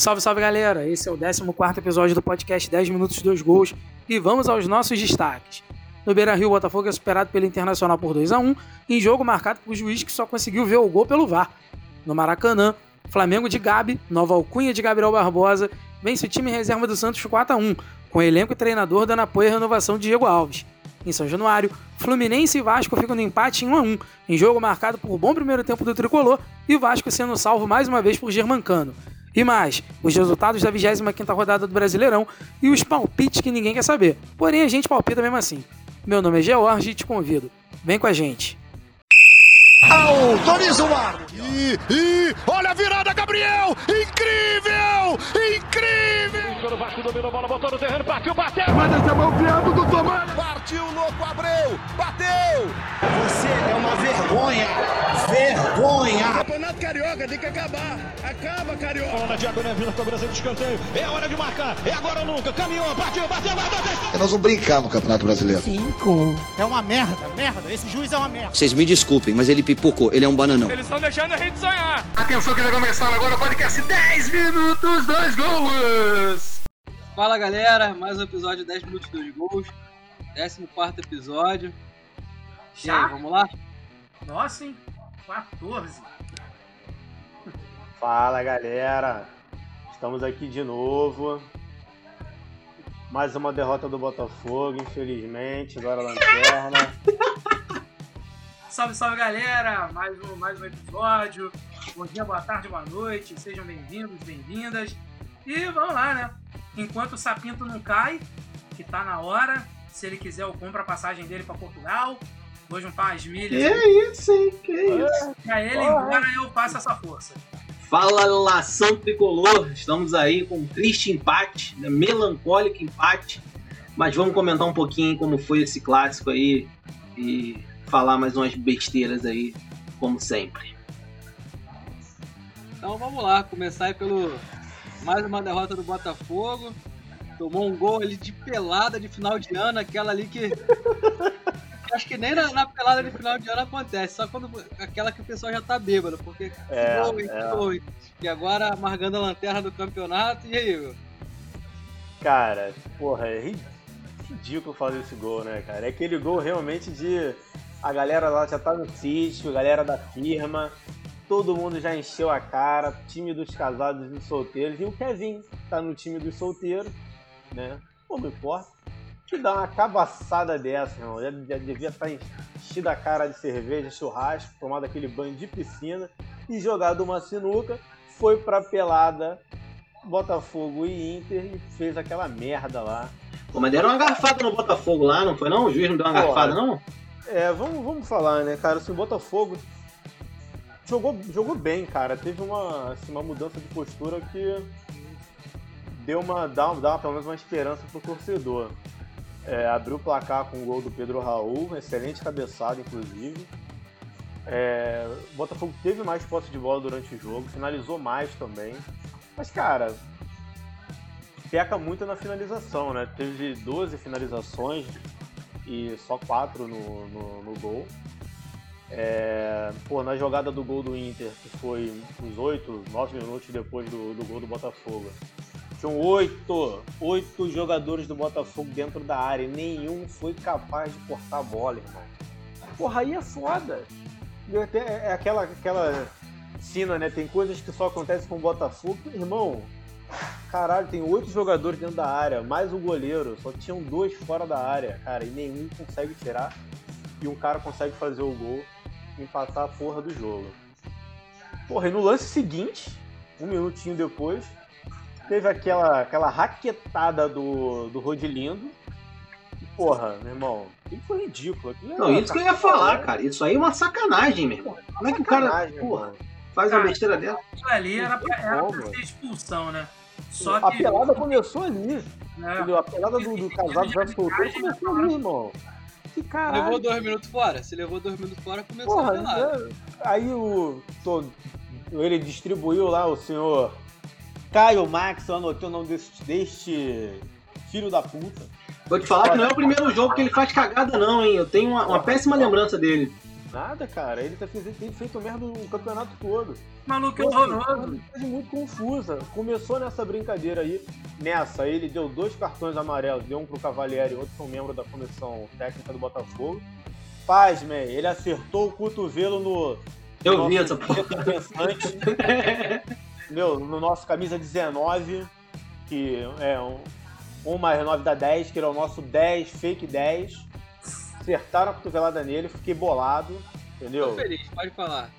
Salve, salve galera! Esse é o 14 episódio do podcast 10 Minutos 2 Gols e vamos aos nossos destaques. No Beira Rio, o Botafogo é superado pelo Internacional por 2 a 1 em jogo marcado por juiz que só conseguiu ver o gol pelo VAR. No Maracanã, Flamengo de Gabi, nova alcunha de Gabriel Barbosa, vence o time reserva do Santos 4 a 1 com elenco e treinador dando apoio à renovação de Diego Alves. Em São Januário, Fluminense e Vasco ficam no empate em 1 a 1 em jogo marcado por bom primeiro tempo do tricolor e Vasco sendo salvo mais uma vez por Germancano. E mais, os resultados da 25ª rodada do Brasileirão e os palpites que ninguém quer saber. Porém, a gente palpita mesmo assim. Meu nome é George e te convido. Vem com a gente. Autoriza o ar. E, e olha a virada, Gabriel! Incrível! Incrível! O Vasco dominou a bola, botou no terreno, partiu, bateu! Manda essa mão criado do Tomás! Partiu, louco, Abreu! Bateu! Você é uma vergonha! Vergonha! Campeonato Carioca tem que acabar! Acaba, Carioca! Na diagonal, vindo cobrança de escanteio. É hora de marcar! É agora ou nunca! Caminhou, partiu, bateu, bateu! Nós vamos brincar no Campeonato Brasileiro. Cinco. É uma merda, merda. Esse juiz é uma merda. Vocês me desculpem, mas ele pipocou. Ele é um bananão. Eles estão deixando a gente sonhar! Atenção que vai começar agora o podcast 10 minutos, 2 gols! Fala galera, mais um episódio 10 minutos 2 gols. 14 episódio. E aí, vamos lá? Nossa, hein? 14. Fala galera, estamos aqui de novo. Mais uma derrota do Botafogo, infelizmente. Agora a lanterna. Salve, salve galera! Mais um, mais um episódio. Bom dia, boa tarde, boa noite. Sejam bem-vindos, bem-vindas. E vamos lá, né? Enquanto o Sapinto não cai, que tá na hora, se ele quiser, eu compro a passagem dele pra Portugal. Vou juntar umas milhas. Que isso, hein? Que isso? Pra ele ir embora, eu faço essa força. Fala nação tricolor, estamos aí com um triste empate, né? melancólico empate, mas vamos comentar um pouquinho como foi esse clássico aí e falar mais umas besteiras aí, como sempre. Então vamos lá, começar aí pelo mais uma derrota do Botafogo. Tomou um gol ali de pelada de final de ano, aquela ali que acho que nem na, na pelada de final de ano acontece, só quando aquela que o pessoal já tá bêbado, porque É, gol, é. gol. E agora amargando a lanterna do campeonato, e aí, meu? Cara, porra, é ri- ridículo fazer esse gol, né, cara? É aquele gol realmente de. A galera lá já tá no sítio, a galera da firma, todo mundo já encheu a cara, time dos casados e dos solteiros, e o Kevin tá no time dos solteiros, né? Não importa. Que dá uma cabaçada dessa, irmão. Já, já devia estar enchido a cara de cerveja, churrasco, tomado aquele banho de piscina e jogado uma sinuca. Foi pra pelada Botafogo e Inter e fez aquela merda lá. Pô, mas deram uma garfada no Botafogo lá, não foi não? O juiz não deu uma Pô, garfada, não? É, vamos, vamos falar, né, cara? Assim, o Botafogo jogou, jogou bem, cara. Teve uma, assim, uma mudança de postura que deu uma, dá, dá pelo menos uma esperança pro torcedor. É, abriu o placar com o gol do Pedro Raul, excelente cabeçada, inclusive. É, o Botafogo teve mais posse de bola durante o jogo, finalizou mais também. Mas, cara, peca muito na finalização, né? Teve 12 finalizações e só 4 no, no, no gol. É, pô, na jogada do gol do Inter, que foi uns 8, 9 minutos depois do, do gol do Botafogo. Tinham oito, oito jogadores do Botafogo dentro da área e nenhum foi capaz de cortar a bola, irmão. Porra, aí é foda. É aquela, aquela sina, né? Tem coisas que só acontecem com o Botafogo. Irmão, caralho, tem oito jogadores dentro da área, mais o goleiro. Só tinham dois fora da área, cara, e nenhum consegue tirar. E um cara consegue fazer o gol e empatar a porra do jogo. Porra, e no lance seguinte, um minutinho depois, teve aquela, aquela raquetada do, do Rodilindo. E, porra, meu irmão, aquilo foi ridículo. Aquilo Não, isso que eu ia falar, cara. Isso aí é uma sacanagem, meu irmão. Como é que o cara, sacanagem, porra, faz uma besteira dessa? Isso ali era pra, era pra ser expulsão, né? Só A que. pelada começou ali. Entendeu? A pelada do, do casado já soltou começou ali, irmão. Que caralho. Levou dois minutos fora. Se levou dois minutos fora, começou a Porra, pelada. né? aí o. tô- ele distribuiu lá o senhor Caio Max, eu anotei o nome desse, deste filho da puta. Vou te falar que não é o primeiro jogo que ele faz cagada, não, hein? Eu tenho uma, uma péssima lembrança dele. Nada, cara. Ele tá fez- tem feito merda o campeonato todo. Maluco é Então, assim, horroroso. uma coisa muito confusa. Começou nessa brincadeira aí. Nessa, ele deu dois cartões amarelos, deu um pro Cavalieri e outro pro membro da comissão técnica do Botafogo. Pasmem, ele acertou o cotovelo no. Eu no vi essa porra. Meu, no nosso camisa 19, que é um, um mais 9 da 10, que era o nosso 10, fake 10. Acertaram a cotovelada nele, fiquei bolado, Tô entendeu? feliz, pode falar.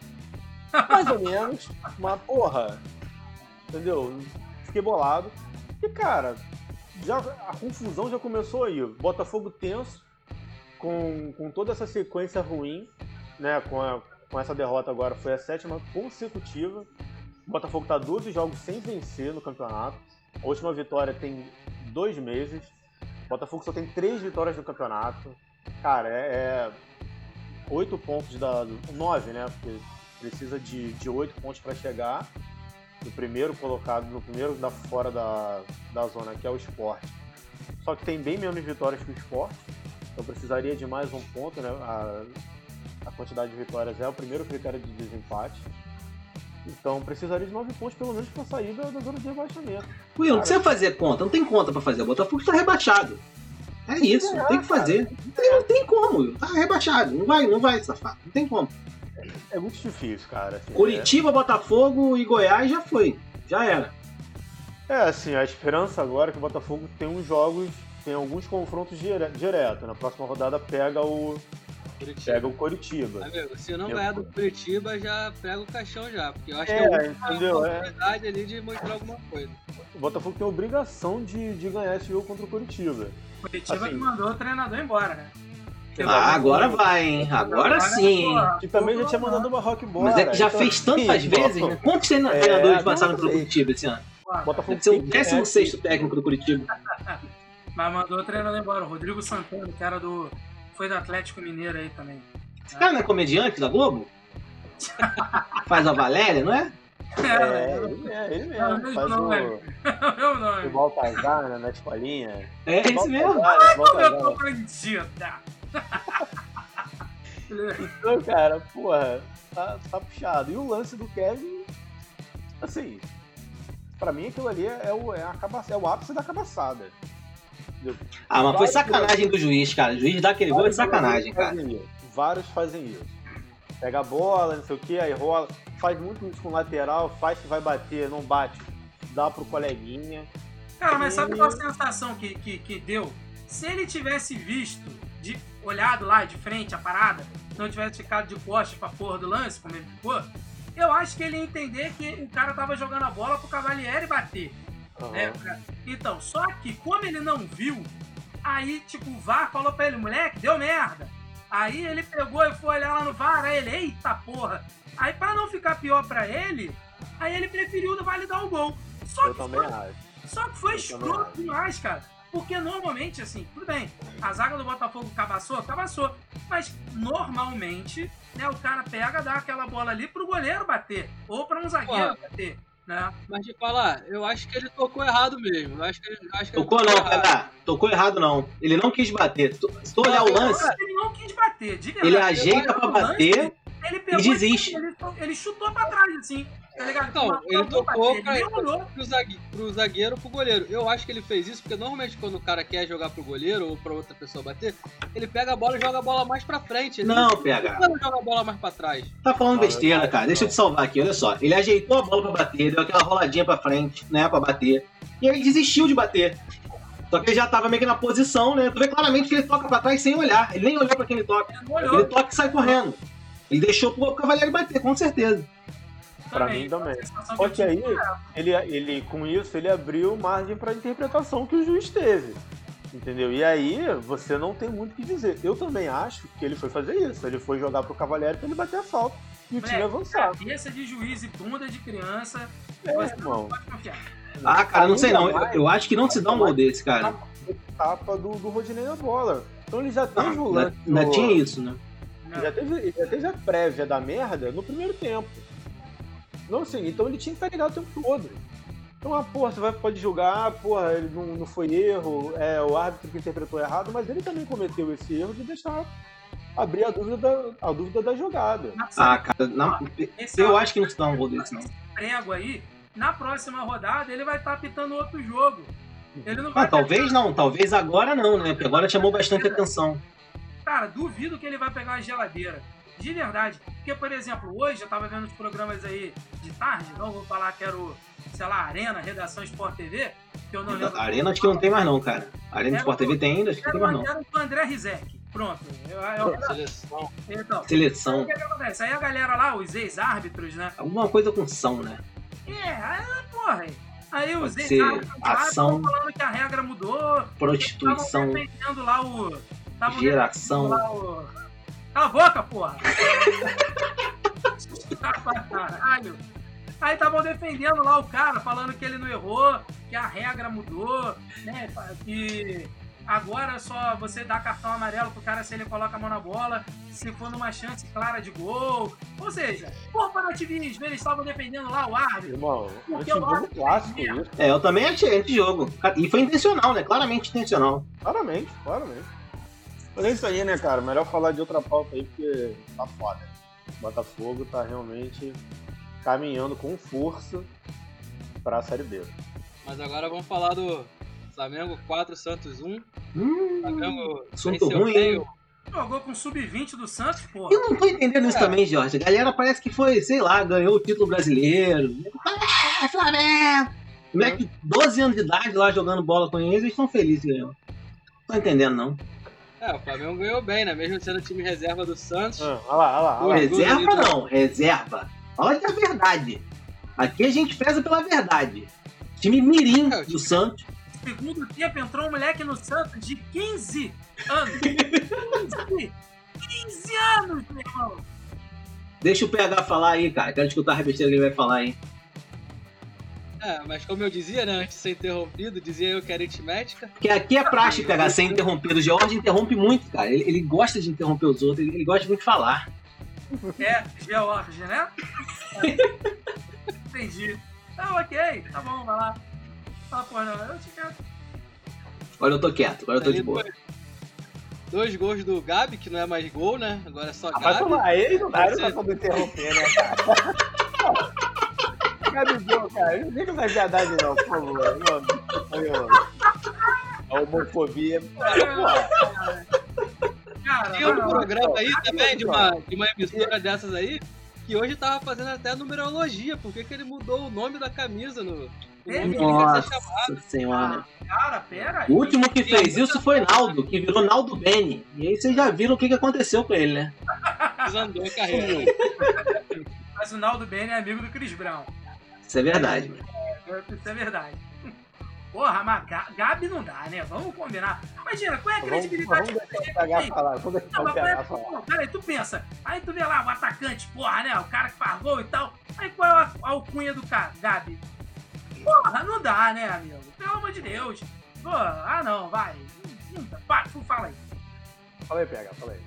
Mais ou menos, mas porra, entendeu? Fiquei bolado. E cara, já, a confusão já começou aí. Botafogo tenso, com, com toda essa sequência ruim, né? Com, a- com essa derrota agora, foi a sétima consecutiva. O Botafogo tá 12 jogos sem vencer no campeonato. A última vitória tem dois meses. O Botafogo só tem três vitórias no campeonato. Cara, é. é oito pontos da. nove, né? Porque precisa de, de 8 pontos para chegar no primeiro colocado, no primeiro da fora da, da zona, que é o esporte. Só que tem bem menos vitórias que o esporte, então precisaria de mais um ponto, né? A, a quantidade de vitórias é o primeiro critério de desempate. Então precisaria de 9 pontos pelo menos para sair da, da zona de rebaixamento. Will, não precisa fazer conta, não tem conta pra fazer. O Botafogo tá rebaixado. É isso, tem que fazer. Não tem, não tem como. Tá rebaixado. Não vai, não vai, safado. Não tem como. É muito difícil, cara. assim, Curitiba, Botafogo e Goiás já foi. Já era. É, é, assim, a esperança agora é que o Botafogo tem uns jogos, tem alguns confrontos dire, direto. Na próxima rodada pega o, Curitiba. pega o Coritiba. Amigo, se não Eu- ganhar do Curitiba, já pega o caixão já. Porque eu acho É, que é entendeu? É. oportunidade ali de mostrar alguma coisa. O Botafogo tem a obrigação de, de ganhar esse jogo contra o Curitiba. Curitiba Assim. que mandou o treinador embora, né? Ah, agora vai, hein? Agora sim. porra, Que também já tinha mandado uma rock embora. Mas é que já então, fez tantas vezes, né? Quantos É, treinadores passaram não pelo. Curitiba esse ano? Botafogo Deve ser o tem que ganhar 16 esse- técnico do Curitiba. Mas mandou o treinador embora. O Rodrigo Santana, que era do. Foi do Atlético Mineiro aí também. Esse cara não é comediante da Globo? Faz a Valéria, não é? É, É, ele, é, ele mesmo. não, Faz não, o, é. meu o nome. Baltazar né, na escolinha. É esse mesmo. Baltazar, Como eu tô bandida? Então, cara, porra, tá, tá puxado. E o lance do Kevin, assim, pra mim aquilo ali é o, é a é o ápice da cabaçada. Ah, mas foi sacanagem do juiz, cara. O juiz dá aquele gol é Vários sacanagem, cara. fazem. Vários fazem isso. Pega a bola, não sei o que, aí rola. Faz muito isso com o lateral, faz que vai bater, não bate. Dá pro coleguinha. Cara, mas sabe qual a sensação que, que, que deu? Se ele tivesse visto, de, olhado lá de frente a parada, não tivesse ficado de costas pra porra do lance, como ele ficou, eu acho que ele ia entender que o cara tava jogando a bola pro Cavalieri bater. Né, cara? Então, só que como ele não viu, aí, tipo, o VAR falou pra ele, moleque, deu merda. Aí ele pegou e foi olhar lá no VAR, aí ele, eita porra. Aí pra não ficar pior pra ele, aí ele preferiu validar o gol. Só Eu que também foi acho. só que foi Eu escroto demais, cara. Porque normalmente, assim, tudo bem, a zaga do Botafogo cabaçou, cabaçou. Mas normalmente, né, o cara pega, dá aquela bola ali pro goleiro bater. Ou pra um zagueiro bater. Né? Mas de falar, eu acho que ele tocou errado mesmo. Eu acho que ele, acho que ele Tocou não, errado. Pedra. Tocou errado não. Ele não quis bater. Se tu- olhar o lance, Ele não quis bater, verdade. ele ajeita pra no lance, bater ele pegou e desiste. Ele, ele chutou pra trás, assim. Tá ligado? Então, ele tocou pra- ele pro, zague, pro zagueiro pro goleiro. Eu acho que ele fez isso porque normalmente quando o cara quer jogar pro goleiro ou pra outra pessoa bater, ele pega a bola e joga a bola mais pra frente. Ele Não, não pega. Não joga a bola mais pra trás. Tá falando besteira, cara. Deixa eu te salvar aqui, olha só. Ele ajeitou a bola pra bater, deu aquela roladinha pra frente, né, pra bater. E aí desistiu de bater. Só que ele já tava meio que na posição, né? Tu vê claramente que ele toca pra trás sem olhar. Ele nem olhou pra quem ele toca. Ele. Ele toca e sai correndo. Ele deixou pro Cavaleiro bater, com certeza. Pra mim também. Só que aí, ele, ele, com isso, ele abriu margem pra interpretação que o juiz teve. Entendeu? E aí, você não tem muito o que dizer. Eu também acho que ele foi fazer isso. Ele foi jogar pro Cavalieri pra ele bater a falta e o time avançar. Cabeça de juiz e bunda de criança, É, você não irmão. pode confiar. Ah, cara, não sei não. Eu, mais- eu acho que não se dá um gol desse, cara. Tapa do, do Rodinei na bola. Então ele já teve o Ainda, lance. ainda do- tinha isso, né? Não. Já teve, ele já teve a prévia da merda no primeiro tempo. Não assim, então ele tinha que estar ligado o tempo todo. Então, ah, porra, você vai, pode julgar, porra, ele não, não foi erro, é o árbitro que interpretou errado, mas ele também cometeu esse erro de deixar abrir a dúvida da, a dúvida da jogada. Ah, cara, não, eu acho que não se dá um gol desse, não. prego aí, na próxima rodada ele vai estar apitando outro jogo. Ele não vai Ah, talvez não, talvez agora não, né? Porque agora chamou bastante atenção. Cara, duvido que ele vai pegar uma geladeira. De verdade. Porque, por exemplo, hoje eu tava vendo os programas aí de tarde, não vou falar que era o, sei lá, Arena, Redação Sport TV, que eu não lembro. A Arena acho que não tem mais não, cara. A Arena Sport TV tem ainda, acho que não tem mais não. era o André Rizek. Pronto. Eu, eu, Seleção. então, Seleção. o que, que acontece? Aí a galera lá, os ex-árbitros, né? Alguma coisa com são, né? É, aí, porra. Aí os ex-árbitros ação. estão falando que a regra mudou. Estavam Prostituição, defendendo lá o. geração. defendendo lá o. Cala a boca, porra! Caralho! Aí estavam defendendo lá o cara, falando que ele não errou, que a regra mudou, né? Que agora é só você dá cartão amarelo pro cara se ele coloca a mão na bola, se for numa chance clara de gol. Ou seja, corporativismo, eles estavam defendendo lá o árbitro. Irmão, Porque jogo acho que clássico é isso. É, eu também achei antes-jogo. E foi intencional, né? Claramente intencional. Claramente, claramente. Mas é isso aí, né, cara? Melhor falar de outra pauta aí, porque tá foda. O Botafogo tá realmente caminhando com força pra Série B. Mas agora vamos falar do Flamengo 4, Santos 1. Hum, Flamengo assunto ruim, hein? o- Jogou com sub-20 do Santos, porra. Eu não tô entendendo isso É. também, Jorge. A galera parece que foi, sei lá, ganhou o título brasileiro. É, Flamengo! Moleque, 12 anos de idade lá jogando bola com eles, eles estão felizes ganhando. Não tô entendendo, não. É, o Flamengo ganhou bem, né? Mesmo sendo time reserva do Santos. Ah, olha lá, olha lá. Olha lá. Reserva não, reserva. Fala que é a verdade. Aqui a gente preza pela verdade. Time mirim do Santos. Segundo tempo entrou um moleque no Santos de 15 anos. 15, 15 anos, meu irmão. Deixa o PH falar aí, cara. Quero escutar a besteira que ele vai falar aí. É, mas como eu dizia, né? Antes de ser interrompido, dizia eu que era aritmética. Porque aqui é praxe pegar ser interrompido. O George interrompe muito, cara. Ele, ele gosta de interromper os outros, ele, ele gosta muito de falar. É, George, né? Entendi. Tá ok, tá bom, vai lá. Ah, porra, não, eu te quero. Agora eu tô quieto, agora eu tô de boa. dois, dois gols do Gabi, que não é mais gol, né? Agora é só Ah, vai Gabi. tomar. Aí não dá, não me interromper, né, cara? Gabigol, cara, não com essa viadagem não, por favor. Não, não, não. A homofobia. Porra, Cara, Tem um programa aí também de uma, de uma emissora dessas aí, que hoje tava fazendo até numerologia, porque que ele mudou o nome da camisa no. O nome que ele quer ser chamado. Nossa senhora. Cara, pera aí. O último que fez isso foi Naldo, que virou Naldo Beni. E aí vocês já viram o que, que aconteceu com ele, né? Desandou a carreira. Mas o Naldo Bene é amigo do Chris Brown. Isso é verdade, mano. Isso é verdade. Porra, mas Ga- Gabi não dá, né? Vamos combinar. Imagina, qual é a Vamos, credibilidade vamos o PH falar. Vamos deixar Não, mas é, falar. peraí, tu pensa, aí tu vê lá o atacante, porra, né? O cara que faz gol e tal. Aí qual é a, alcunha do cara, Gabi? Porra, não dá, né, amigo? Pelo amor de Deus. Pô, ah não, vai. Tu fala aí. Fala aí, PH, fala aí.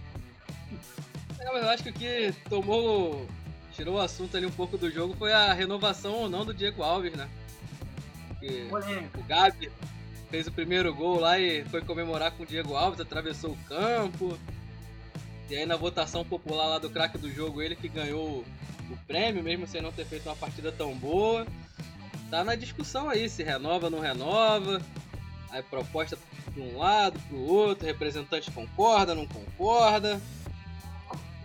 É, mas eu acho que o que tomou. Tirou o assunto ali um pouco do jogo foi a renovação ou não do Diego Alves, né? Que o Gabi fez o primeiro gol lá e foi comemorar com o Diego Alves, atravessou o campo. E aí na votação popular lá do craque do jogo, ele que ganhou o prêmio, mesmo sem não ter feito uma partida tão boa. Tá na discussão aí, se renova ou não renova. Aí proposta de um lado, pro outro, representante concorda, não concorda.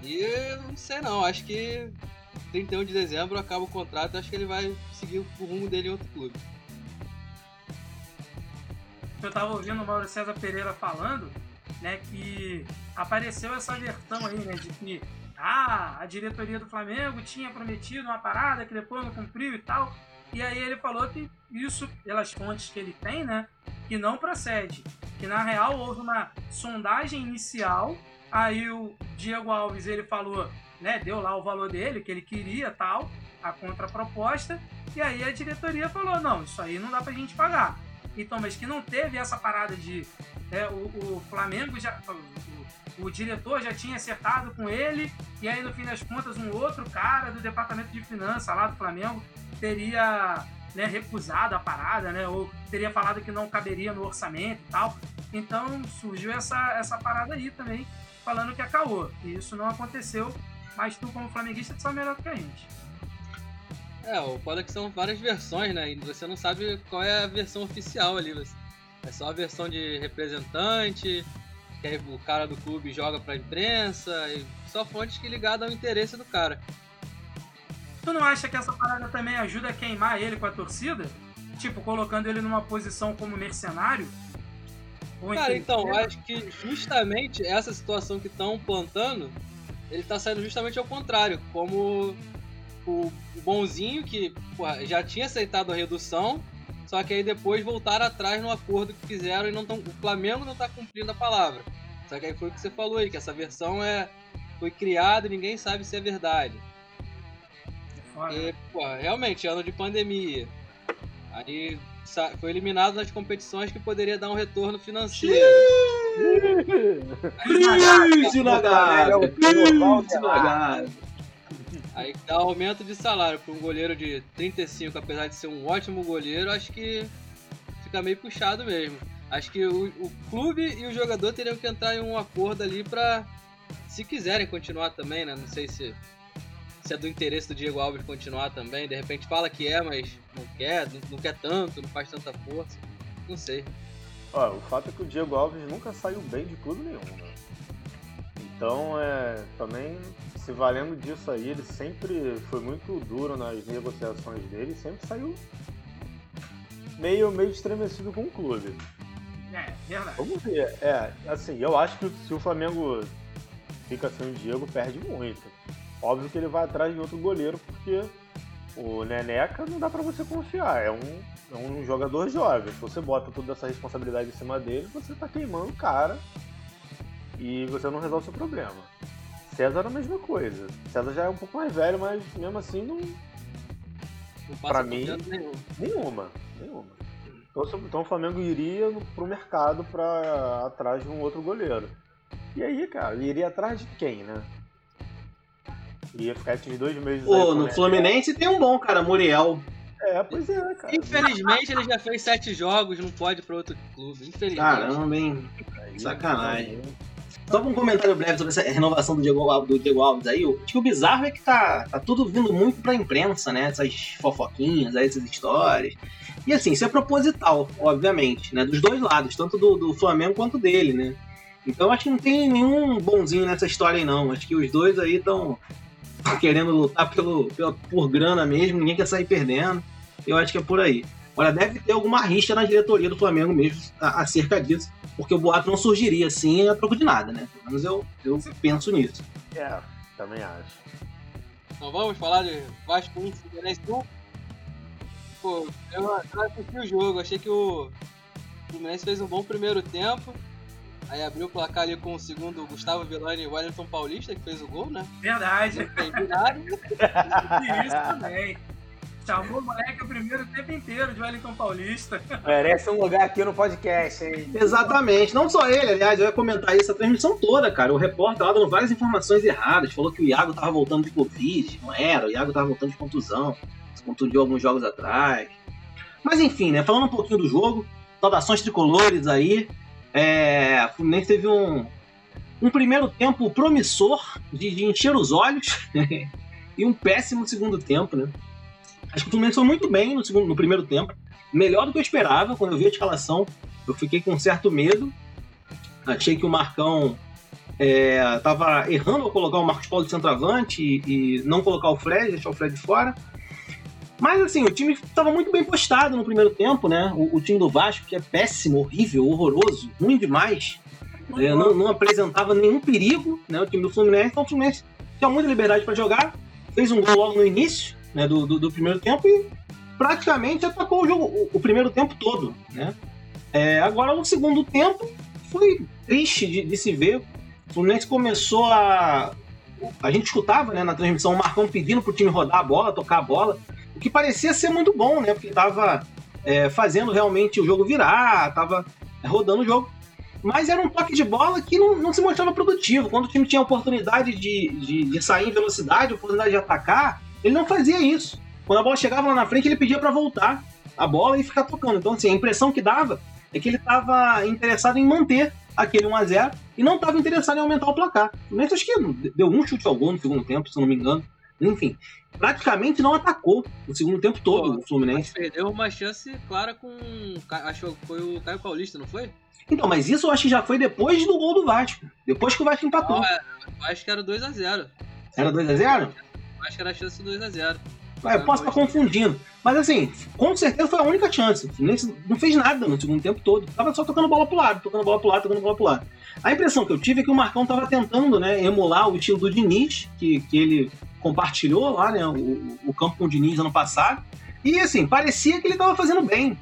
E não sei não, acho que 31 de dezembro acaba o contrato, acho que ele vai seguir o rumo dele em outro clube. Eu tava ouvindo o Mauro César Pereira falando, né, que apareceu essa versão aí, né, de que ah, a diretoria do Flamengo tinha prometido uma parada que depois não cumpriu e tal. E aí ele falou que isso, pelas fontes que ele tem, né, que não procede. Que na real houve uma sondagem inicial, aí o Diego Alves ele falou, né, deu lá o valor dele, que ele queria tal, a contraproposta, e aí a diretoria falou, não, isso aí não dá pra gente pagar. Então, mas que não teve essa parada de. né, o, o Flamengo já. O, o diretor já tinha acertado com ele, e aí no fim das contas, um outro cara do departamento de finanças lá do Flamengo teria né, recusado a parada, né? Ou teria falado que não caberia no orçamento e tal. Então surgiu essa, essa parada aí também. Falando que é caô. E isso não aconteceu, mas tu, como flamenguista, tu sabe melhor do que a gente. É, o foda é que são várias versões, né? E você não sabe qual é a versão oficial ali. É só a versão de representante, que aí o cara do clube joga pra imprensa, e só fontes que ligada ao interesse do cara. Tu não acha que essa parada também ajuda a queimar ele com a torcida? Tipo, colocando ele numa posição como mercenário? Ou Cara, então, entregueiro? acho que justamente essa situação que estão plantando, ele tá saindo justamente ao contrário, como o o bonzinho que porra, já tinha aceitado a redução, só que aí depois voltaram atrás no acordo que fizeram e não tão, o Flamengo não tá cumprindo a palavra. Só que aí foi o que você falou aí, que essa versão é foi criada e ninguém sabe se é verdade. Foda. E, pô, realmente, ano de pandemia. Aí foi eliminado nas competições que poderia dar um retorno financeiro. Ih, Nagado! Ih, Nagado! Aí dá aumento de salário para um goleiro de 35, apesar de ser um ótimo goleiro, acho que fica meio puxado mesmo. Acho que o, o clube e o jogador teriam que entrar em um acordo ali para, se quiserem continuar também, né? Não sei se, se é do interesse do Diego Alves continuar também. De repente fala que é, mas não quer, não, não quer tanto, não faz tanta força. Não sei. Ó, o fato é que o Diego Alves nunca saiu bem de clube nenhum, né? Então, é, também se valendo disso aí, ele sempre foi muito duro nas negociações dele, sempre saiu meio, meio estremecido com o clube. É, verdade. Vamos ver. É, assim, eu acho que se o Flamengo fica sem o Diego, perde muito. Óbvio que ele vai atrás de outro goleiro, porque o Neneca não dá pra você confiar. É um, é um jogador jovem. Se você bota toda essa responsabilidade em cima dele, você tá queimando o cara e você não resolve o seu problema. César é a mesma coisa. César já é um pouco mais velho, mas mesmo assim não. Não Pra mim- confiança nenhuma. Nenhuma. Então, então o Flamengo iria no, pro mercado pra atrás de um outro goleiro. E aí, cara, iria atrás de quem, né? Ia ficar esses dois meses Pô, no. Fluminense tem um bom, cara, Muriel. É, pois é, cara. Infelizmente ele já fez sete jogos, não pode ir para outro clube. Infelizmente. Caramba, hein? Sacanagem. Só um comentário breve sobre essa renovação do Diego, Al- do Diego Alves aí. o- Acho que o bizarro é que tá, tá tudo vindo muito pra imprensa, né? Essas fofoquinhas, essas histórias. E assim, isso é proposital, obviamente, né? Dos dois lados, tanto do, do Flamengo quanto dele, né? Então acho que não tem nenhum bonzinho nessa história aí, não. Acho que os dois aí estão querendo lutar pelo, pela- por grana mesmo, ninguém quer sair perdendo. Eu acho que é por aí. Agora, deve ter alguma rixa na diretoria do Flamengo mesmo acerca disso, porque o boato não surgiria assim a troco de nada, né? Pelo menos eu, eu penso nisso. É, também acho. Então vamos falar de Vasco 1 Fluminense 1. Pô, eu, eu assisti o jogo, achei que o Fluminense fez um bom primeiro tempo. Aí abriu o placar ali com o segundo Gustavo Villani e o Wellington Paulista, que fez o gol, né? Verdade. Não. E isso também. Chamou o moleque o primeiro tempo inteiro de Wellington Paulista. Merece um lugar aqui no podcast, hein? Exatamente, não só ele, aliás, eu ia comentar isso a transmissão toda, cara. O repórter lá dando várias informações erradas, falou que o Iago tava voltando de Covid, não era, o Iago tava voltando de contusão, se contundiu alguns jogos atrás. Mas enfim, né, falando um pouquinho do jogo, saudações tricolores aí, é, o Fluminense teve um, um primeiro tempo promissor de, de encher os olhos e um péssimo segundo tempo, né. Acho que o Fluminense foi muito bem no, segundo, no primeiro tempo, melhor do que eu esperava quando eu vi a escalação. Eu fiquei com certo medo. Achei que o Marcão é, tava errando ao colocar o Marcos Paulo de centroavante e, e não colocar o Fred, deixar o Fred fora. Mas assim, o time estava muito bem postado no primeiro tempo, né? O, o time do Vasco, que é péssimo, horrível, horroroso, ruim demais. é, não, não apresentava nenhum perigo, né? O time do Fluminense. Então o Fluminense tinha muita liberdade para jogar. Fez um gol logo no início né, do, do, do primeiro tempo e praticamente atacou o jogo o, o primeiro tempo todo, né? É, agora no segundo tempo foi triste de, de se ver. O Fluminense começou a. A gente escutava né, na transmissão o Marcão pedindo pro time rodar a bola, tocar a bola, o que parecia ser muito bom, né? Porque estava é, fazendo realmente o jogo virar, estava rodando o jogo. Mas era um toque de bola que não, não se mostrava produtivo. Quando o time tinha oportunidade de, de, de sair em velocidade, oportunidade de atacar, ele não fazia isso. Quando a bola chegava lá na frente, ele pedia para voltar a bola e ficar tocando. Então, assim, a impressão que dava é que ele estava interessado em manter aquele 1x0 e não estava interessado em aumentar o placar. Fluminense acho que deu um chute ao gol no segundo tempo, se não me engano. Enfim, praticamente não atacou o segundo tempo todo Pô, o Fluminense. Perdeu uma chance clara com. Acho que foi o Caio Paulista, não foi? Então, mas isso eu acho que já foi depois do gol do Vasco. Depois que o Vasco empatou. Não, é, acho que era 2x0. Era 2x0? Acho que era a chance 2x0. Ah, eu posso estar confundindo. Mas assim, com certeza foi a única chance. O Fluminense não fez nada no segundo tempo todo. Tava só tocando bola pro lado, tocando bola pro lado, tocando bola pro lado. A impressão que eu tive é que o Marcão tava tentando, né, emular o estilo do Diniz, que, que ele compartilhou lá, né, o, o campo com o Diniz ano passado. E assim, parecia que ele tava fazendo bem.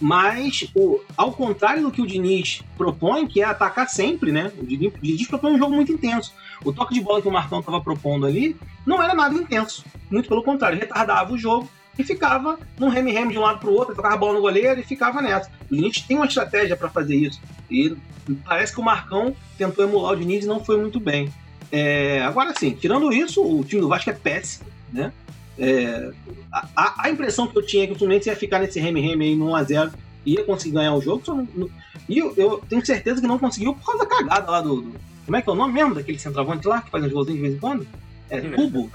Mas, o, ao contrário do que o Diniz propõe, que é atacar sempre, né? O Diniz, o Diniz propõe um jogo muito intenso. O toque de bola que o Marcão estava propondo ali não era nada intenso. Muito pelo contrário, retardava o jogo e ficava num reme-reme de um lado para o outro, tocava a bola no goleiro e ficava nessa. O Diniz tem uma estratégia para fazer isso. E parece que o Marcão tentou emular o Diniz e não foi muito bem. É, agora sim, tirando isso, o time do Vasco é péssimo, né? É, a, a, impressão que eu tinha é que o Fluminense ia ficar nesse reme-reme aí no 1x0 e ia conseguir ganhar o jogo. Não, não, e eu, eu, tenho certeza que não conseguiu por causa da cagada lá do, do, Como é que é o nome mesmo daquele centroavante lá que faz uns golzinhos de vez em quando? É tubo.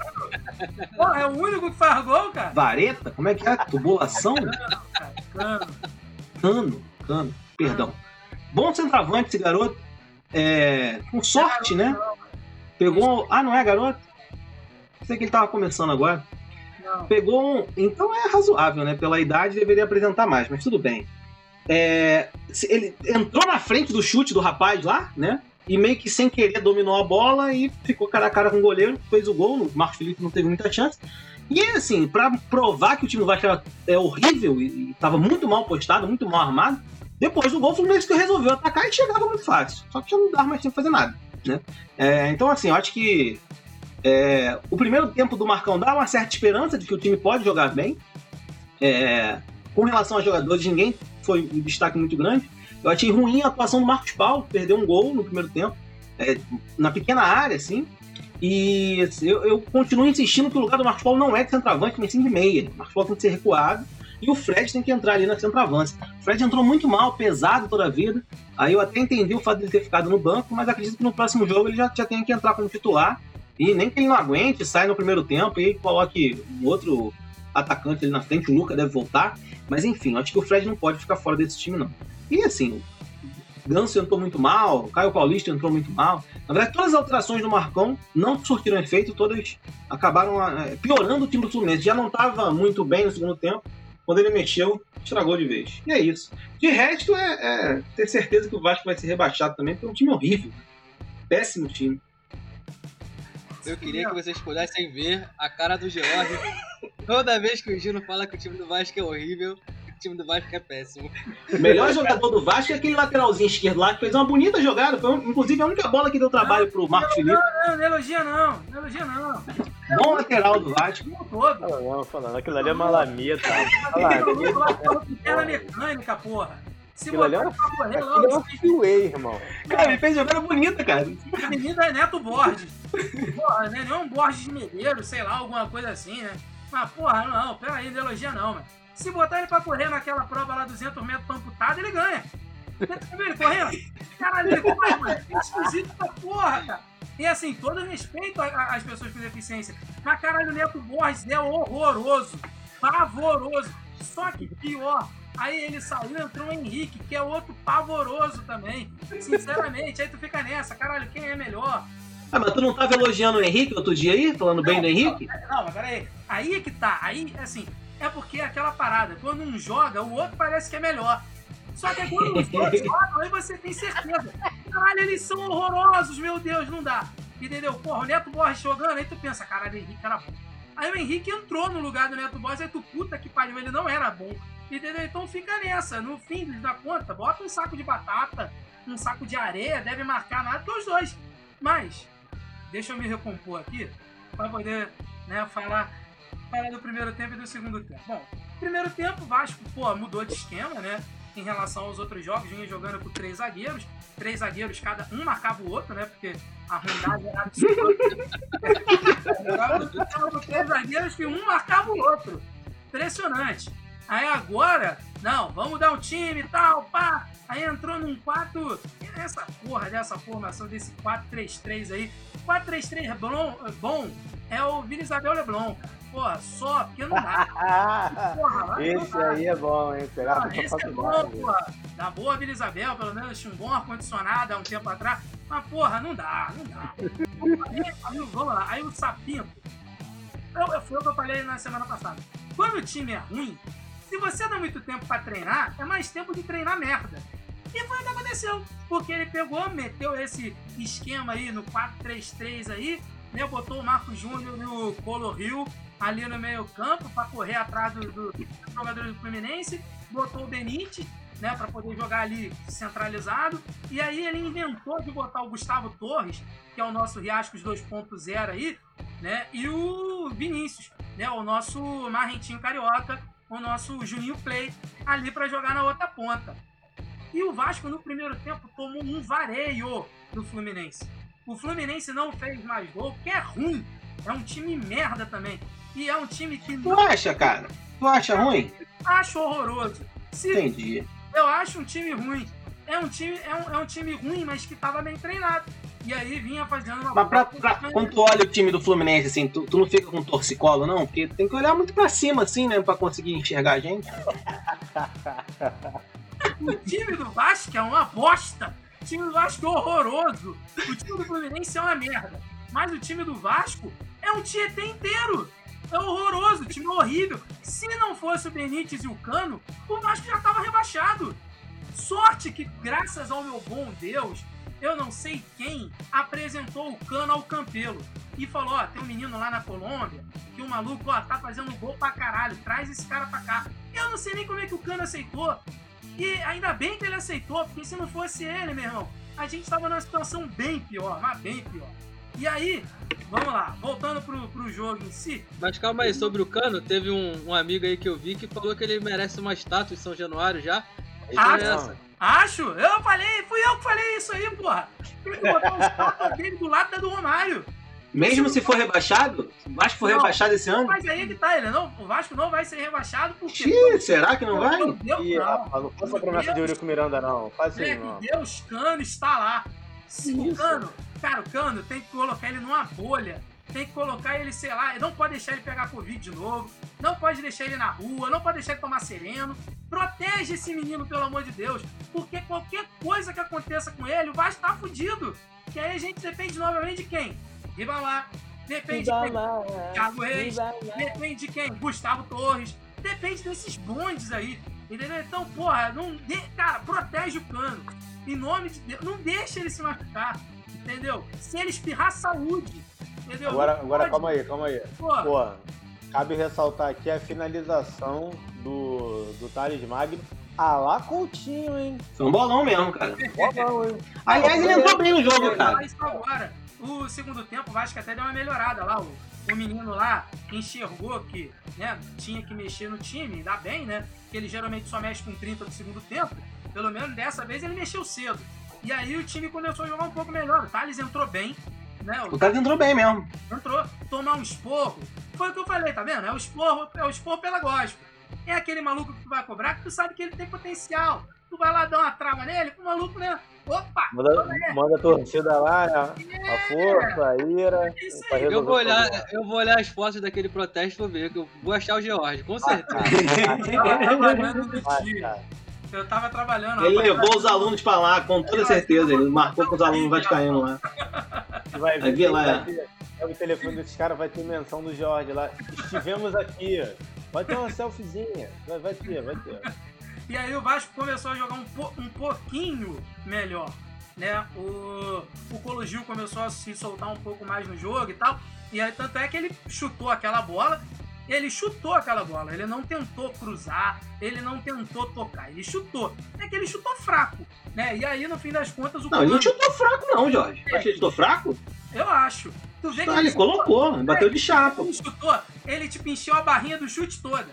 Pô, é o único que faz gol, cara? Vareta? Como é que é? Tubulação? Cano. Cano, cano, perdão. Bom centroavante esse garoto. É, com sorte, né? Pegou. Ah, não é garoto? Sei que ele tava começando agora. Pegou um. Então é razoável, né? Pela idade deveria apresentar mais, mas tudo bem. É, ele entrou na frente do chute do rapaz lá, né? E meio que sem querer dominou a bola e ficou cara a cara com o goleiro, fez o gol. O Marcos Felipe não teve muita chance. E assim, para provar que o time do Vasco é horrível e estava muito mal postado, muito mal armado, depois do gol o Fluminense resolveu atacar e chegava muito fácil. Só que já não dava mais tempo fazer nada. Né? É, então, assim, eu acho que é, o primeiro tempo do Marcão dá uma certa esperança de que o time pode jogar bem. É, com relação aos jogadores, ninguém foi um destaque muito grande. Eu achei ruim a atuação do Marcos Paulo, perdeu um gol no primeiro tempo, é, na pequena área, assim. E assim, eu, eu, continuo insistindo que o lugar do Marcos Paulo não é de centroavante, mas sim de meia. O Marcos Paulo tem que ser recuado e o Fred tem que entrar ali na centroavance. O Fred entrou muito mal, pesado toda a vida. Aí eu até entendi o fato de ele ter ficado no banco, mas acredito que no próximo jogo ele já, já tem que entrar como titular e nem que ele não aguente, sai no primeiro tempo e coloque um outro atacante ali na frente, o Luca deve voltar. Mas enfim, acho que o Fred não pode ficar fora desse time, não. E assim, Ganso entrou muito mal, Caio Paulista entrou muito mal. Na verdade, todas as alterações do Marcão não surtiram efeito, todas acabaram é, piorando o time do Fluminense. Já não estava muito bem no segundo tempo. Quando ele mexeu, estragou de vez. E é isso. De resto, é, é ter certeza que o Vasco vai ser rebaixado também, porque é um time horrível. Péssimo time. Eu queria que vocês pudessem ver a cara do George toda vez que o Gino fala que o time do Vasco é horrível. O time do Vasco é péssimo. O melhor jogador do Vasco é aquele lateralzinho esquerdo lá que fez uma bonita jogada. Foi, inclusive, a única bola que deu trabalho não, pro Marcos Felipe. Não, não, não elogia não. Não elogia não. Bom lateral do Vasco. Todo. Não, não, falando. Aquilo ali é malameta. Perna mecânica, porra. Se Aquilo é um, correr, logo, é um freeway, irmão. Cara, ele fez jogada bonita, cara. A menina é Neto Borges. Porra, né? Não é um Borges de Medeiros, sei lá, alguma coisa assim, né? Mas, porra, não, pera aí, não elogia não, mano. Se botar ele pra correr naquela prova lá, 200 metros amputado, ele ganha. Você viu ele correndo? Caralho, ele corre, mano. É esquisito pra porra, cara. E assim, todo respeito às pessoas com deficiência. Mas caralho, o Neto Borges é horroroso. Pavoroso. Só que pior, Aí ele saiu, entrou o Henrique, que é outro pavoroso também. Sinceramente, aí tu fica nessa, caralho, quem é melhor? Ah, mas tu não tava elogiando o Henrique outro dia aí? Falando não, bem do Henrique? Não, não, mas peraí. Aí é que tá. Aí, assim, é porque é aquela parada. Quando um joga, o outro parece que é melhor. Só que quando os dois jogam, aí você tem certeza. Caralho, eles são horrorosos, meu Deus, não dá. Entendeu? Porra, o Neto Borges jogando, aí tu pensa, caralho, o Henrique era bom. Aí o Henrique entrou no lugar do Neto Borges, aí tu, puta que pariu, ele não era bom. Entendeu? Então fica nessa. No fim da conta, bota um saco de batata, um saco de areia, deve marcar nada dos dois. Mas, deixa eu me recompor aqui, para poder né, falar, falar do primeiro tempo e do segundo tempo. Bom, primeiro tempo, o Vasco pô, mudou de esquema, né? Em relação aos outros jogos, vinha jogando com três zagueiros. Três zagueiros, cada um marcava o outro, né? Porque a ruindade era absurda. jogava com três zagueiros que um marcava o outro. Impressionante. Aí agora Não, vamos mudar o time e tal, pá. Aí entrou num 4. Essa porra dessa formação, desse 4-3-3 aí. 4-3-3 bom, bom é o Vila Isabel Leblon, cara. Porra, só, porque não dá. Porra, Esse não dá. aí é bom, hein? Pegava Ah, pra esse é bom, porra. Da boa Vila Isabel, pelo menos tinha um bom ar-condicionado há um tempo atrás. Mas, porra, não dá, não dá. Aí, aí, vamos lá, aí o Sapinto. Eu, foi o que eu falei na semana passada. Quando o time é ruim, se você dá muito tempo pra treinar, é mais tempo de treinar merda. E foi o que aconteceu. Porque ele pegou, meteu esse esquema aí no 4-3-3 aí, né? Botou o Marcos Júnior e o Colo Rio ali no meio campo para correr atrás do, do, dos jogadores do Fluminense. Botou o Benítez, né? Para poder jogar ali centralizado. E aí ele inventou de botar o Gustavo Torres, que é o nosso Riascos 2.0 aí, né? E o Vinícius, né? O nosso Marrentinho Carioca, o nosso Juninho Play, ali para jogar na outra ponta. E o Vasco no primeiro tempo tomou um vareio do Fluminense. O Fluminense não fez mais gol, porque é ruim. É um time merda também. E é um time que Tu acha, cara? Tu acha ruim? acho horroroso. Se Entendi. eu acho um time ruim. É um time, é um, é um time ruim, mas que tava bem treinado. E aí vinha fazendo uma Mas pra, pra- quando tu olha o time do Fluminense, assim, tu, tu não fica com torcicolo, não? Porque tem que olhar muito pra cima, assim, né? Pra conseguir enxergar a gente. O time do Vasco é uma bosta. Time do Vasco é horroroso. O time do Fluminense é uma merda. Mas o time do Vasco é um Tietê inteiro. É horroroso, time é horrível. Se não fosse o Benítez e o Cano, o Vasco já estava rebaixado. Sorte que, graças ao meu bom Deus, eu não sei quem apresentou o Cano ao Campelo. E falou, ó, tem um menino lá na Colômbia, que o maluco, ó, tá fazendo gol pra caralho, traz esse cara pra cá. Eu não sei nem como é que o Cano aceitou. E ainda bem que ele aceitou, porque se não fosse ele, meu irmão, a gente tava numa situação bem pior, mas bem pior. E aí, vamos lá, voltando pro, pro jogo em si. Mas calma aí, sobre o Cano, teve um, um amigo aí que eu vi que falou que ele merece uma estátua em São Januário já. Então é essa. Acho, eu falei, fui eu que falei isso aí, porra. Tem que botar o estátua dele do lado da do Romário. Mesmo se for rebaixado, o Vasco for Não. rebaixado esse ano? Mas aí é que tá, ele não, o Vasco não vai ser rebaixado porque. Será que não vai? Deus, Ih, não. rapaz, não faça promessa de Eurico Miranda, não. Faz isso aí, Moleque, não. Deus, Cano está lá. Se o. Cano, cara, o Cano tem que colocar ele numa bolha. Tem que colocar ele, sei lá, não pode deixar ele pegar Covid de novo. Não pode deixar ele na rua, não pode deixar ele tomar sereno. Protege esse menino, pelo amor de Deus. Porque qualquer coisa que aconteça com ele, o Vasco tá fudido. Que aí a gente depende novamente de quem? Ribalá. Depende de quem? Thiago Reis. Depende de quem? Gustavo Torres. Depende desses bondes aí. Entendeu? Então, porra, não de... cara, protege o cano. Em nome de Deus, não deixa ele se machucar. Entendeu? Se ele espirrar, saúde. Entendeu? Agora, Não agora pode. calma aí, calma aí. Porra. Pô, cabe ressaltar aqui a finalização do, do Thales Magno. Ah lá, Coutinho, hein? Foi um bolão mesmo, cara. Bolão, hein? Aliás, ele entrou bem no jogo, cara. isso agora. O segundo tempo, o Vasco até deu uma melhorada lá. O, o menino lá enxergou que né, tinha que mexer no time, ainda bem, né? Que ele geralmente só mexe com 30 do segundo tempo. Pelo menos dessa vez ele mexeu cedo. E aí o time começou a jogar um pouco melhor. O Thales entrou bem. Né? O cara entrou bem mesmo. entrou, tomar um esporro. Foi o que eu falei, tá vendo? É o esporro, é o esporro pela gospel. É aquele maluco que tu vai cobrar que tu sabe que ele tem potencial. Tu vai lá dar uma trava nele, o maluco, né? Opa! Manda, manda a torcida lá, né? A força, a ira. É. Eu vou olhar, eu vou olhar as fotos daquele protesto e vou ver, que eu vou achar o George, com certeza. Cara. Eu tava trabalhando. Ele rapaz. levou os alunos pra lá, com toda certeza. Ele marcou com os alunos vascaínos lá. Vai Vai ver, ver lá, vai é. ter- Pega o telefone desses caras, vai ter menção do Jorge lá. Estivemos aqui. Vai ter uma selfiezinha. Vai, vai ter, vai ter. E aí o Vasco começou a jogar um, po- um pouquinho melhor, né? O, o Colo Gil começou a se soltar um pouco mais no jogo e tal. E aí tanto é que ele chutou aquela bola, ele chutou aquela bola, ele não tentou cruzar, ele não tentou tocar, ele chutou. É que ele chutou fraco, né? E aí no fim das contas o Não, ele não chutou fraco, não, Jorge. Acho que ele chutou fraco? eu acho. Tu vê que Ah, ele chutou- colocou, bateu de chapa. ele chutou, ele tipo encheu a barrinha do chute toda.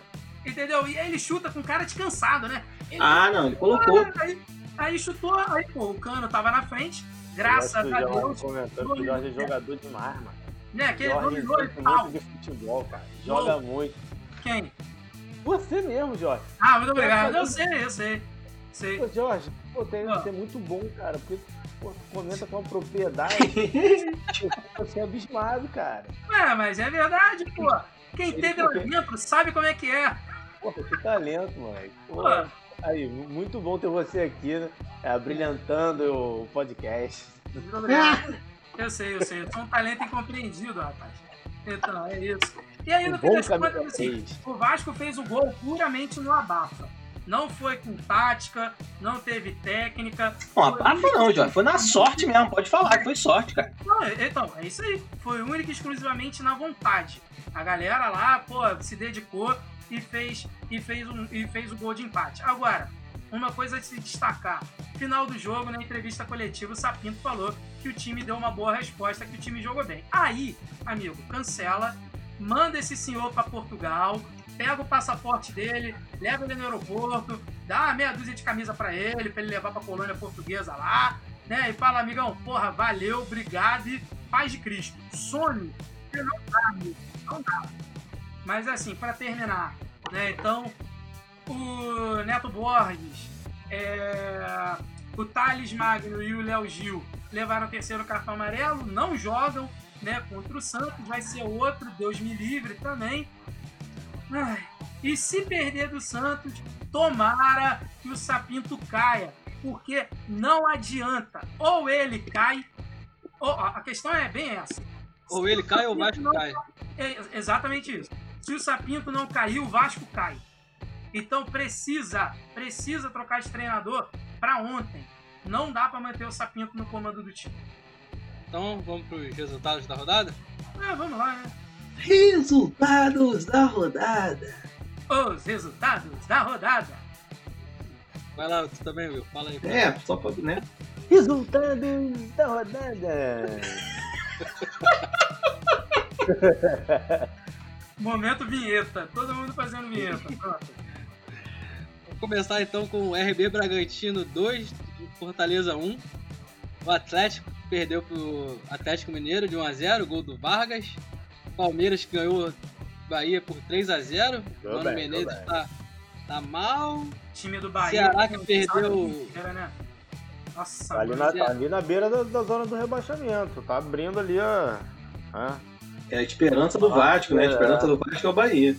Entendeu? E aí ele chuta com cara descansado, né? Ele Ah, não, ele colocou. Aí, aí chutou, aí pô, o Cano tava na frente, graças a o Deus, Comentando que o Jorge é jogador demais, mano. né? Que ele Jorge dominou e tal. de futebol, cara. Joga muito. Quem? Você mesmo, Jorge. Ah, muito obrigado. Eu sei, eu sei. sei. Pô, Jorge, pô, tem, Ah. você é muito bom, cara, porque pô, comenta com uma propriedade. eu fico abismado, cara. É, mas é verdade, pô. Quem teve lá dentro sabe como é que é. Que talento, moleque. Aí, muito bom ter você aqui, né? É, brilhantando o podcast. Muito obrigado. Eu sei, eu sei. Eu sou um talento incompreendido, rapaz. Então, é isso. E aí, no fim das contas, assim, o Vasco fez o gol puramente no abafa. Não foi com tática, não teve técnica. Não, abafa não, Jorge. Foi na sorte mesmo. Pode falar que foi sorte, cara. Não, é- então, é isso aí. Foi única e exclusivamente na vontade. A galera lá, pô, se dedicou e fez, e fez, um, e fez o gol de empate. Agora, uma coisa a se destacar. Final do jogo, na entrevista coletiva, o Sapinto falou que o time deu uma boa resposta, que o time jogou bem. Aí, amigo, cancela, manda esse senhor pra Portugal, pega o passaporte dele, leva ele no aeroporto, dá meia dúzia de camisa pra ele, pra ele levar pra colônia portuguesa lá, né? E fala, amigão, porra, valeu, obrigado e paz de Cristo. Some, não dá, amigo, não dá. Mas assim, pra terminar, né? Então, o Neto Borges, é, o Thales Magno e o Léo Gil levaram o terceiro cartão amarelo, não jogam né, contra o Santos, vai ser outro, Deus me livre também. Ai, e se perder do Santos, tomara que o Sapinto caia, porque não adianta. Ou ele cai, ou, a questão é bem essa. Ou ele cai ou o Vasco cai. É exatamente isso. Se o Sapinto não cair, o Vasco cai. Então precisa, precisa trocar de treinador para ontem. Não dá para manter o Sapinto no comando do time. Então vamos pros resultados da rodada? É, vamos lá, né? Resultados da rodada. Os resultados da rodada. Vai lá, tu também, Will. Fala aí. É, só pra, né? Resultados da rodada. Momento vinheta. Todo mundo fazendo vinheta. Pronto. Vamos começar então com o RB Bragantino 2, Fortaleza 1. O Atlético perdeu pro Atlético Mineiro de 1x0, gol do Vargas. Palmeiras que ganhou Bahia por 3x0. Jogou Mano bem, Menezes tá, tá mal. Time do Bahia. Ceará que não perdeu- o era, né? Nossa, Tá ali, na, tá ali na beira da, da zona do rebaixamento. Tá abrindo ali a. a- É a esperança do Vasco, né? A esperança do Vasco é o Bahia.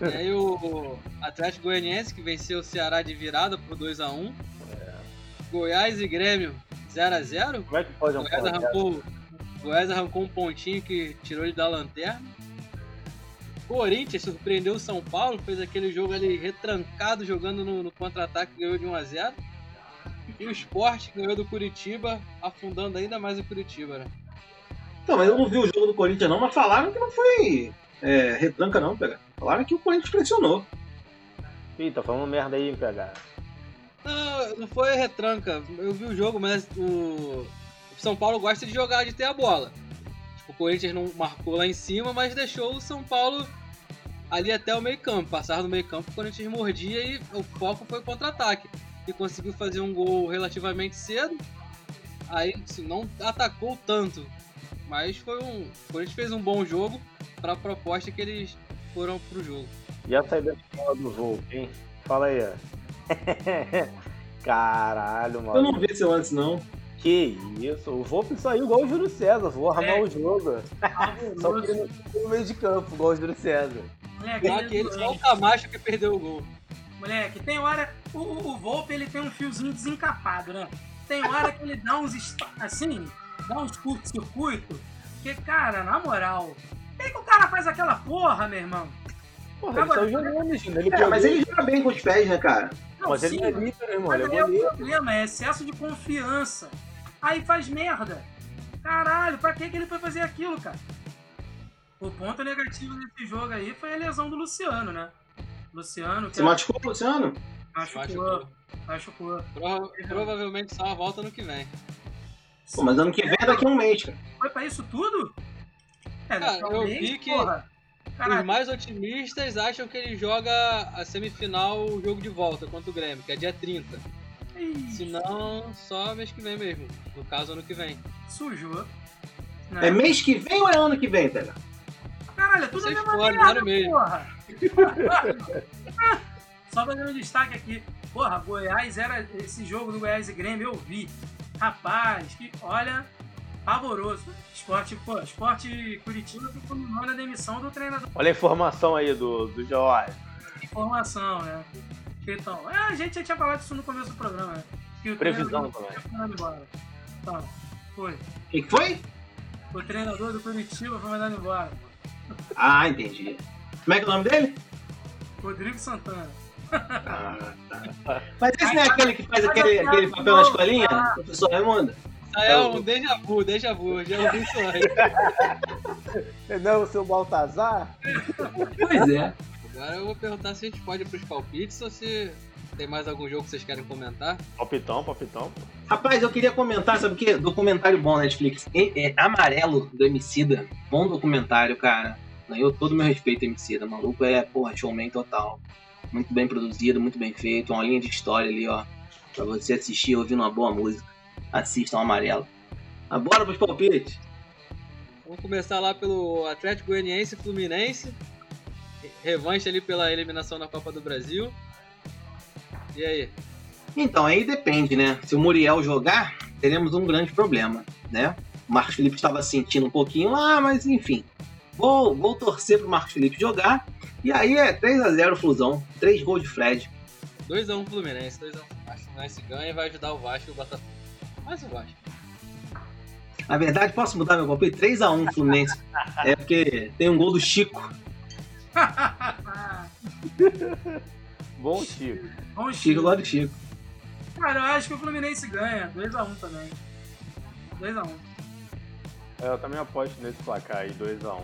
E aí o Atlético Goianiense que venceu o Ceará de virada por 2x1. Goiás e Grêmio 0x0. Como é que pode um Goiás dessa? arrancou, Goiás arrancou um pontinho que tirou ele da lanterna. Corinthians surpreendeu o São Paulo, fez aquele jogo ali retrancado, jogando no, no contra-ataque, ganhou de 1x0. E o Sport ganhou do Curitiba, afundando ainda mais o Curitiba, né? Então, mas eu não vi o jogo do Corinthians não, mas falaram que não foi é, retranca não, pega. Falaram que o Corinthians pressionou. Ih, tá falando merda aí, pegar. Não, não foi retranca. Eu vi o jogo, mas o, o São Paulo gosta de jogar, de ter a bola. Tipo, o Corinthians não marcou lá em cima, mas deixou o São Paulo ali até o meio campo. Passaram no meio campo, o Corinthians mordia e o foco foi contra-ataque. E conseguiu fazer um gol relativamente cedo. Aí assim, não atacou tanto. Mas foi um. O Corinthians fez um bom jogo para a proposta que eles foram pro jogo. E a saída de bola do Volpe, hein? Fala aí, ó. Caralho, mano. Eu não vi esse lance não. Que isso, o Volpe saiu igual o Júlio César, vou armar É. o jogo. Só que ele não ficou no meio de campo, igual o Júlio César. Moleque, ele que é ele só o. Camacho que perdeu o gol. Moleque, tem hora. O, o, o Volpe ele tem um fiozinho desencapado, né? Tem hora que ele dá uns. Assim, dá uns curto-circuito. Porque, cara, na moral. Por que, o cara faz aquela porra, meu irmão? Porra, ele jogando, Gino. Ele É, mas ele joga bem com os pés, né, cara? Não, Mas ele sim, não é líder, irmão, mas ele é é o problema, é excesso de confiança. Aí faz merda. Caralho, pra que, que ele foi fazer aquilo, cara? O ponto negativo desse jogo aí foi a lesão do Luciano, né? Luciano, que Se machucou, Luciano? machucou, Machucou. machucou. Prova- provavelmente só a volta no que vem. Pô, mas ano que vem é daqui a um mês, cara. Foi pra isso tudo? É, Cara, daqui a um eu mês, vi que porra. Os mais otimistas acham que ele joga a semifinal, o jogo de volta contra o Grêmio, que é dia 30. ih, Se não, só mês que vem mesmo. No caso, ano que vem. sujou. Né? É mês que vem ou é ano que vem, pega? Caralho, é tudo a Vocês mesma foram, merda, mesmo. porra. Só fazendo um destaque aqui. Porra, Goiás era. Esse jogo do Goiás e Grêmio eu vi. Rapaz, que olha, pavoroso. Esporte, pô, esporte Curitiba que culminou na demissão do treinador. Olha a informação aí do, do Jorge. Informação, né? Então, é, a gente já tinha falado isso no começo do programa, né? Que o Previsão também. Então, foi. O que que foi? O treinador do Curitiba foi mandado embora. Ah, entendi. Como é que é o nome dele? Rodrigo Santana. Mas esse não é aquele que faz aquele, aquele papel na escolinha? Professor Raimundo? Aí é um déjà vu, déjà vu. Já ouvi isso aí. Não, o seu Baltazar? Pois é. Agora eu vou perguntar se a gente pode ir pros palpites ou se tem mais algum jogo que vocês querem comentar. Palpitão, palpitão. Rapaz, eu queria comentar, sabe o quê? Documentário bom na Netflix. É, é Amarelo, do Emicida. Bom documentário, cara. Ganhou todo o meu respeito, Emicida. Maluco é, porra, showman total. Muito bem produzido, muito bem feito. Uma linha de história ali, ó. Pra você assistir ouvindo uma boa música. Assistam Amarelo. Ah, bora pros palpites. Vamos começar lá pelo Atlético Goianiense e Fluminense. Re- Revanche ali pela eliminação na Copa do Brasil. E aí? Então, aí depende, né? Se o Muriel jogar, teremos um grande problema, né? O Marcos Felipe estava sentindo um pouquinho lá, mas enfim. Vou, vou torcer pro Marcos Felipe jogar. E aí é 3x0 Flusão. 3 gols de Fred. 2x1 Fluminense, 2x1 Vasco. O Fluminense ganha e vai ajudar o Vasco e o Botafogo. Mais o Vasco. Na verdade, posso mudar meu palpite? 3x1 Fluminense. É porque tem um gol do Chico. Bom Chico. Bom Chico, eu Chico. gosto do Chico. Cara, eu acho que o Fluminense ganha. 2x1 também. 2x1. É, Eu também aposto nesse placar aí, 2x1.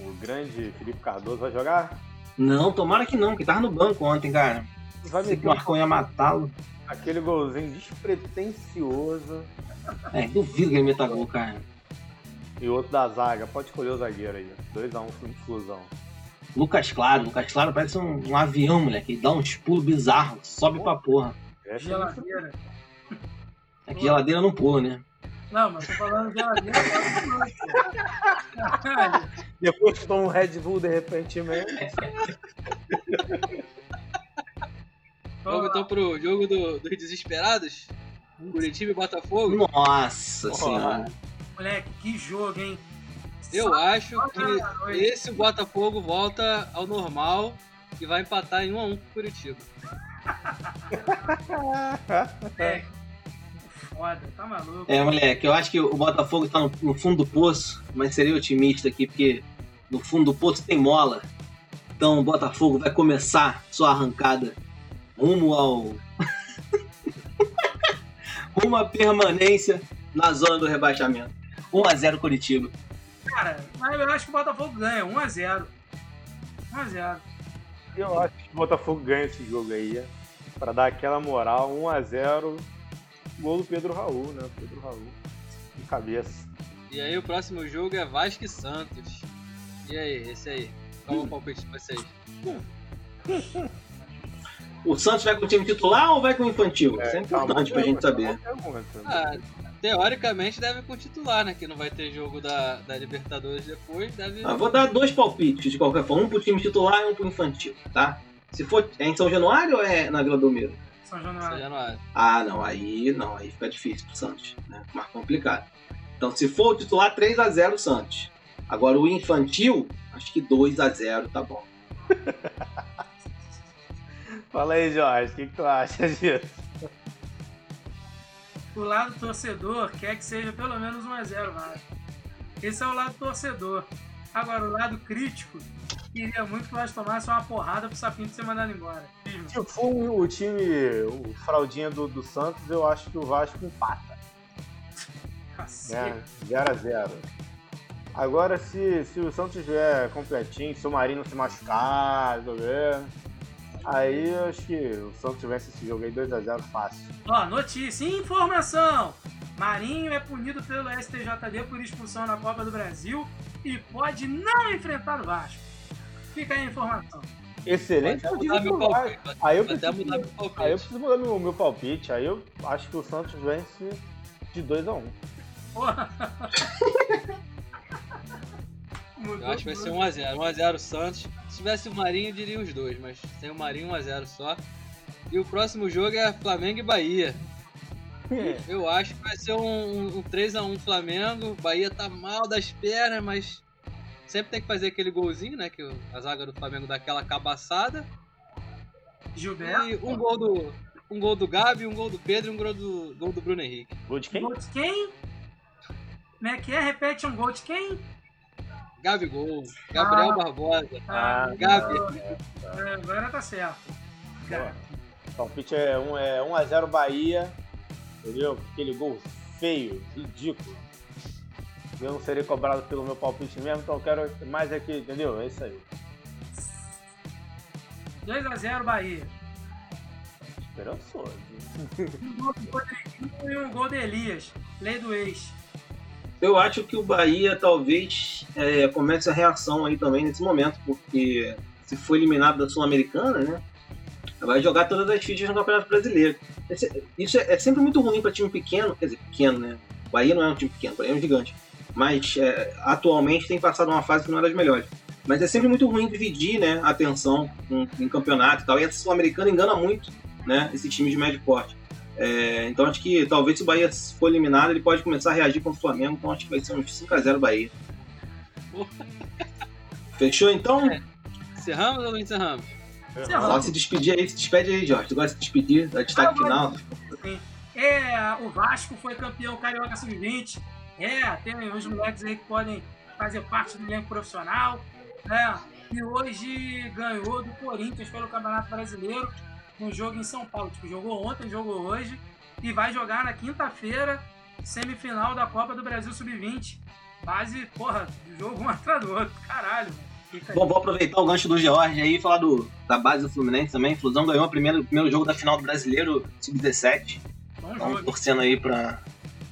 O grande Felipe Cardoso vai jogar? Não, tomara que não, que tava no banco ontem, cara. Vai Se meter o Marcão ia matá-lo. aquele golzinho despretensioso. É, duvido que ele meta gol, cara. E o outro da zaga, pode escolher o zagueiro aí. 2x1 Flusão. Lucas Claro, Lucas Claro parece um, um avião, moleque. Ele dá uns pulos bizarros, sobe pra porra. Essa Geladeira. É que geladeira não pula, né? Não, mas tô falando geladeira. Caralho. Depois que toma um Red Bull de repente mesmo. Vamos então pro jogo do- dos desesperados? Curitiba e Botafogo? Nossa senhora. Moleque, que jogo, hein? Eu acho Só que na noite. esse Botafogo volta ao normal e vai empatar em 1x1 com o Curitiba. É. Foda, tá maluco. É, moleque, eu acho que o Botafogo tá no, no fundo do poço, mas seria otimista aqui, porque no fundo do poço tem mola. Então o Botafogo vai começar sua arrancada rumo ao. rumo à permanência na zona do rebaixamento. 1x0 Curitiba. Cara, mas eu acho que o Botafogo ganha. 1x0. 1x0. Eu acho que o Botafogo ganha esse jogo aí. Pra dar aquela moral, 1x0. Gol do Pedro Raul, né? Pedro Raul. De cabeça. E aí o próximo jogo é Vasco e Santos. E aí, esse aí? Qual é o palpite de vocês? O Santos vai com o time titular ou vai com o infantil? Isso é importante pra gente saber. Ah, teoricamente deve com o titular, né? Que não vai ter jogo da, da Libertadores depois, deve. Ah, vou dar dois palpites de qualquer forma, um pro time titular e um pro infantil, tá? Se for é em São Januário ou é na Vila Belmiro? São São Januário. Ah, não, aí não, aí fica difícil pro Santos, né? Mais complicado. Então, se for o titular, 3x0 Santos. Agora o infantil, acho que 2x0 tá bom. Fala aí, Jorge, o que, que tu acha disso? O lado torcedor quer que seja pelo menos 1x0, Vasco. Esse é o lado torcedor. Agora, o lado crítico, queria muito que o Vasco tomasse uma porrada pro Sapinto ser mandado embora. Se for o time, o fraldinha do, do Santos, eu acho que o Vasco empata. Né? 0x0. Agora, se, se o Santos estiver completinho, se o Marinho não se machucar, tá aí eu acho que o Santos vence esse jogo aí 2x0 fácil. Ó, notícia, informação! Marinho é punido pelo STJD por expulsão na Copa do Brasil e pode não enfrentar o Vasco. Fica aí a informação. Excelente meu pro Vasco. palpite. Aí eu preciso, mudar meu palpite. aí eu preciso mudar meu, meu palpite. Aí eu acho que o Santos vence de 2x1. Porra. Eu acho que vai ser 1x0. 1x0 Santos. Se tivesse o Marinho, eu diria os dois, mas sem o Marinho, 1x0 só. E o próximo jogo é Flamengo e Bahia. Eu acho que vai ser um, um 3x1 Flamengo. Bahia tá mal das pernas, mas sempre tem que fazer aquele golzinho, né? Que a zaga do Flamengo dá aquela cabaçada. Gilberto. E um gol do. Um gol do Gabi, um gol do Pedro e um gol do, gol do Bruno Henrique. Gol de quem? Gol de quem? Como é que é? Repete um gol de quem? Gabi Gol, Gabriel Ah. Barbosa, Ah, Gabi. É, agora tá certo. O palpite é 1 é 1x0 Bahia. Entendeu? Aquele gol feio, ridículo. Eu não serei cobrado pelo meu palpite mesmo, então eu quero mais aqui, entendeu? É isso aí. 2x0 Bahia. Esperançoso. Um gol do Rodriguinho e um gol de Elias. Lei do ex. Eu acho que o Bahia talvez é, comece a reação aí também nesse momento, porque se for eliminado da Sul-Americana, né? Vai jogar todas as fichas no Campeonato Brasileiro. Esse- Isso é, é sempre muito ruim para time pequeno, quer dizer, pequeno, né? O Bahia não é um time pequeno, o Bahia é um gigante. Mas é, atualmente tem passado uma fase que não é das melhores. Mas é sempre muito ruim dividir né, a atenção em, em campeonato e tal. E a Sul-Americana engana muito né, esse time de médio porte. É, então acho que talvez se o Bahia for eliminado, ele pode começar a reagir contra o Flamengo. Então acho que vai ser uns 5x0 Bahia. Fechou então? Encerramos ou não encerramos? Só se despedir aí, se despede aí, Jorge. Tu gosta de se despedir, dar destaque final? Sim. É, o Vasco foi campeão carioca sub-20. É, tem uns moleques aí que podem fazer parte do elenco profissional. Né? E hoje ganhou do Corinthians pelo Campeonato Brasileiro no jogo em São Paulo. Tipo, jogou ontem, jogou hoje. E vai jogar na quinta-feira, semifinal da Copa do Brasil Sub-20. Base, porra, jogo um atrás do outro. Caralho. Bom, vou aproveitar o gancho do George aí e falar do, da base do Fluminense também. Flusão ganhou o primeiro, primeiro jogo da final do Brasileiro Sub-17. Bom Então, jogo. torcendo aí pra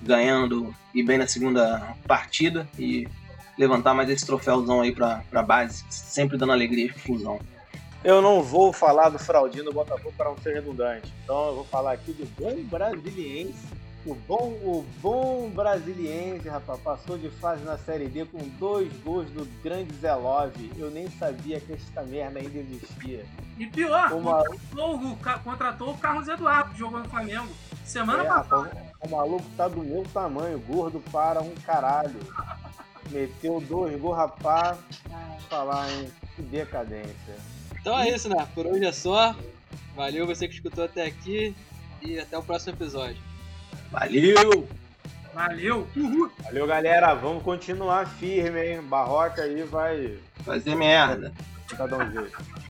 ganhando e bem na segunda partida e levantar mais esse troféuzão aí pra, pra base. Sempre dando alegria pro Flusão. Eu não vou falar do Fraldinho do Botafogo para não ser redundante. Então eu vou falar aqui do bom brasiliense. O bom, o bom brasiliense, rapaz, passou de fase na Série D com dois gols do grande Zé Love. Eu nem sabia que esta merda ainda existia. E pior, O maluco, contratou contratou o Carlos Eduardo, jogou no Flamengo. Semana é, passada. O maluco tá do meu tamanho, gordo para um caralho. Meteu dois gols, rapaz. Falar, hein? Que decadência. Então é isso, né? Por hoje é só. Valeu você que escutou até aqui e até o próximo episódio. Valeu! Valeu! Uhul! Valeu, galera. Vamos continuar firme, hein? Barroca aí vai Fazer merda. dar um jeito.